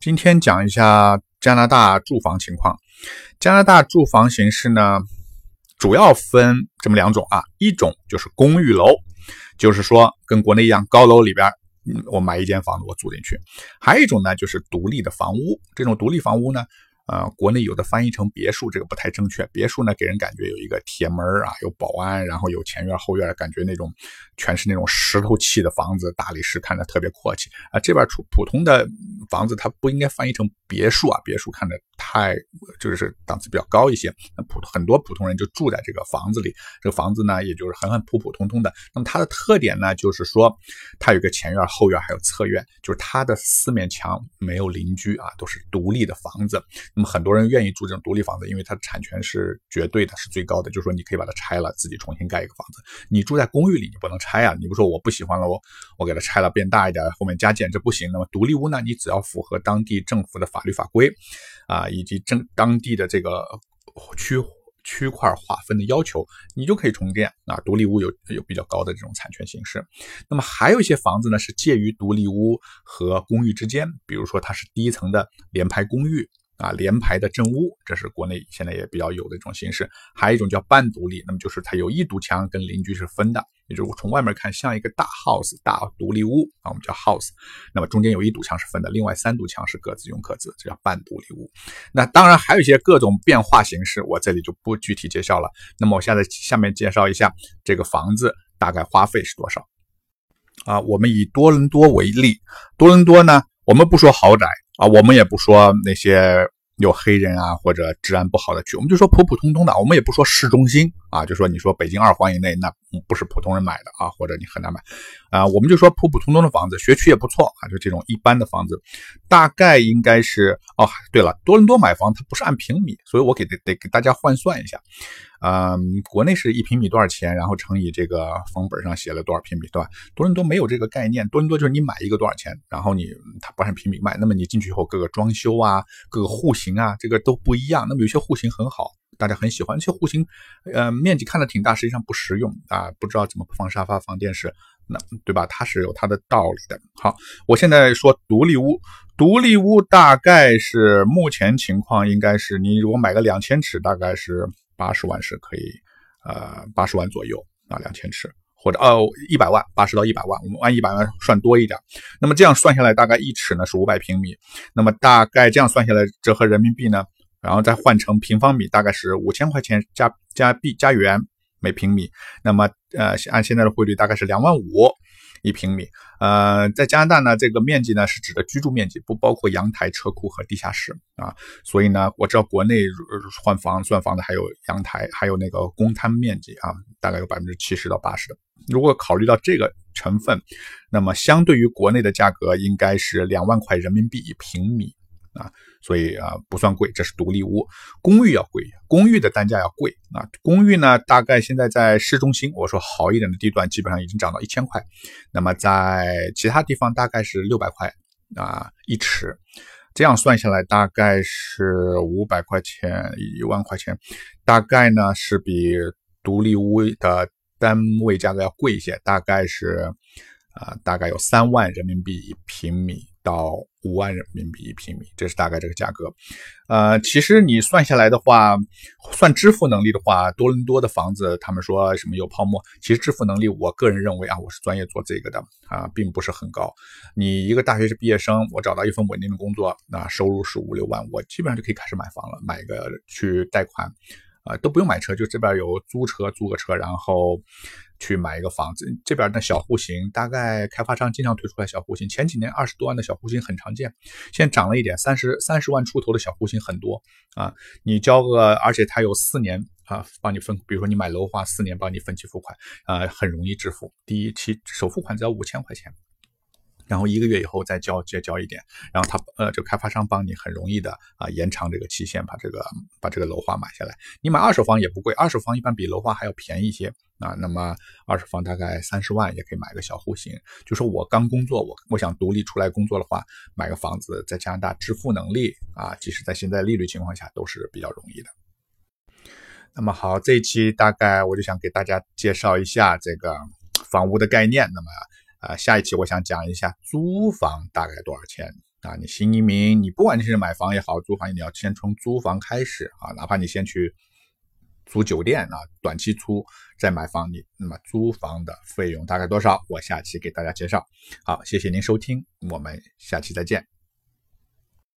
今天讲一下加拿大住房情况。加拿大住房形式呢，主要分这么两种啊，一种就是公寓楼，就是说跟国内一样，高楼里边，嗯，我买一间房子我住进去；还有一种呢，就是独立的房屋。这种独立房屋呢。呃，国内有的翻译成别墅，这个不太正确。别墅呢，给人感觉有一个铁门啊，有保安，然后有前院后院，感觉那种全是那种石头砌的房子，大理石看着特别阔气啊。这边普普通的房子，它不应该翻译成别墅啊，别墅看着太就是档次比较高一些。那普很多普通人就住在这个房子里，这个房子呢，也就是很很普普通通的。那么它的特点呢，就是说它有个前院、后院，还有侧院，就是它的四面墙没有邻居啊，都是独立的房子。那么很多人愿意住这种独立房子，因为它的产权是绝对的，是最高的。就是说，你可以把它拆了，自己重新盖一个房子。你住在公寓里，你不能拆啊！你不说我不喜欢了，我我给它拆了，变大一点，后面加建，这不行。那么独立屋呢？你只要符合当地政府的法律法规啊，以及政当地的这个区区块划分的要求，你就可以重建啊。独立屋有有比较高的这种产权形式。那么还有一些房子呢，是介于独立屋和公寓之间，比如说它是低层的联排公寓。啊，联排的正屋，这是国内现在也比较有的一种形式。还有一种叫半独立，那么就是它有一堵墙跟邻居是分的，也就是从外面看像一个大 house 大独立屋啊，我们叫 house。那么中间有一堵墙是分的，另外三堵墙是各自用各自，这叫半独立屋。那当然还有一些各种变化形式，我这里就不具体介绍了。那么我现在下面介绍一下这个房子大概花费是多少啊？我们以多伦多为例，多伦多呢，我们不说豪宅。啊，我们也不说那些有黑人啊或者治安不好的区，我们就说普普通通的。我们也不说市中心啊，就说你说北京二环以内，那不是普通人买的啊，或者你很难买啊。我们就说普普通通的房子，学区也不错啊，就这种一般的房子，大概应该是哦。对了，多伦多买房它不是按平米，所以我给得得给大家换算一下。嗯，国内是一平米多少钱，然后乘以这个房本上写了多少平米，对吧？多伦多没有这个概念，多伦多就是你买一个多少钱，然后你它不按平米卖，那么你进去以后各个装修啊，各个户型啊，这个都不一样。那么有些户型很好，大家很喜欢；有些户型，呃，面积看着挺大，实际上不实用啊，不知道怎么放沙发、放电视，那对吧？它是有它的道理的。好，我现在说独立屋，独立屋大概是目前情况应该是，你如果买个两千尺，大概是。八十万是可以，呃，八十万左右啊，两千尺或者哦一百万，八十到一百万，我们按一百万算多一点。那么这样算下来，大概一尺呢是五百平米。那么大概这样算下来，折合人民币呢，然后再换成平方米，大概是五千块钱加加币加元每平米。那么呃，按现在的汇率，大概是两万五。一平米，呃，在加拿大呢，这个面积呢是指的居住面积，不包括阳台、车库和地下室啊。所以呢，我知道国内换房算房的还有阳台，还有那个公摊面积啊，大概有百分之七十到八十。如果考虑到这个成分，那么相对于国内的价格，应该是两万块人民币一平米。啊，所以啊不算贵，这是独立屋，公寓要贵，公寓的单价要贵啊。公寓呢，大概现在在市中心，我说好一点的地段，基本上已经涨到一千块，那么在其他地方大概是六百块啊一尺，这样算下来大概是五百块钱一万块钱，大概呢是比独立屋的单位价格要贵一些，大概是啊大概有三万人民币一平米。到五万人民币一平米，这是大概这个价格。呃，其实你算下来的话，算支付能力的话，多伦多的房子，他们说什么有泡沫，其实支付能力，我个人认为啊，我是专业做这个的啊，并不是很高。你一个大学是毕业生，我找到一份稳定的工作，那收入是五六万，我基本上就可以开始买房了，买个去贷款。啊，都不用买车，就这边有租车，租个车，然后去买一个房子。这边的小户型，大概开发商经常推出来小户型，前几年二十多万的小户型很常见，现在涨了一点，三十三十万出头的小户型很多啊。你交个，而且它有四年啊，帮你分，比如说你买楼花，四年帮你分期付款，啊，很容易支付，第一期首付款只要五千块钱。然后一个月以后再交，再交一点，然后他呃，这开发商帮你很容易的啊延长这个期限，把这个把这个楼花买下来。你买二手房也不贵，二手房一般比楼花还要便宜一些啊。那么二手房大概三十万也可以买个小户型。就说我刚工作，我我想独立出来工作的话，买个房子在加拿大支付能力啊，即使在现在利率情况下都是比较容易的。那么好，这一期大概我就想给大家介绍一下这个房屋的概念。那么。啊，下一期我想讲一下租房大概多少钱啊，你新移民，你不管你是买房也好，租房，你要先从租房开始啊，哪怕你先去租酒店啊，短期租再买房，你那么租房的费用大概多少？我下期给大家介绍。好，谢谢您收听，我们下期再见。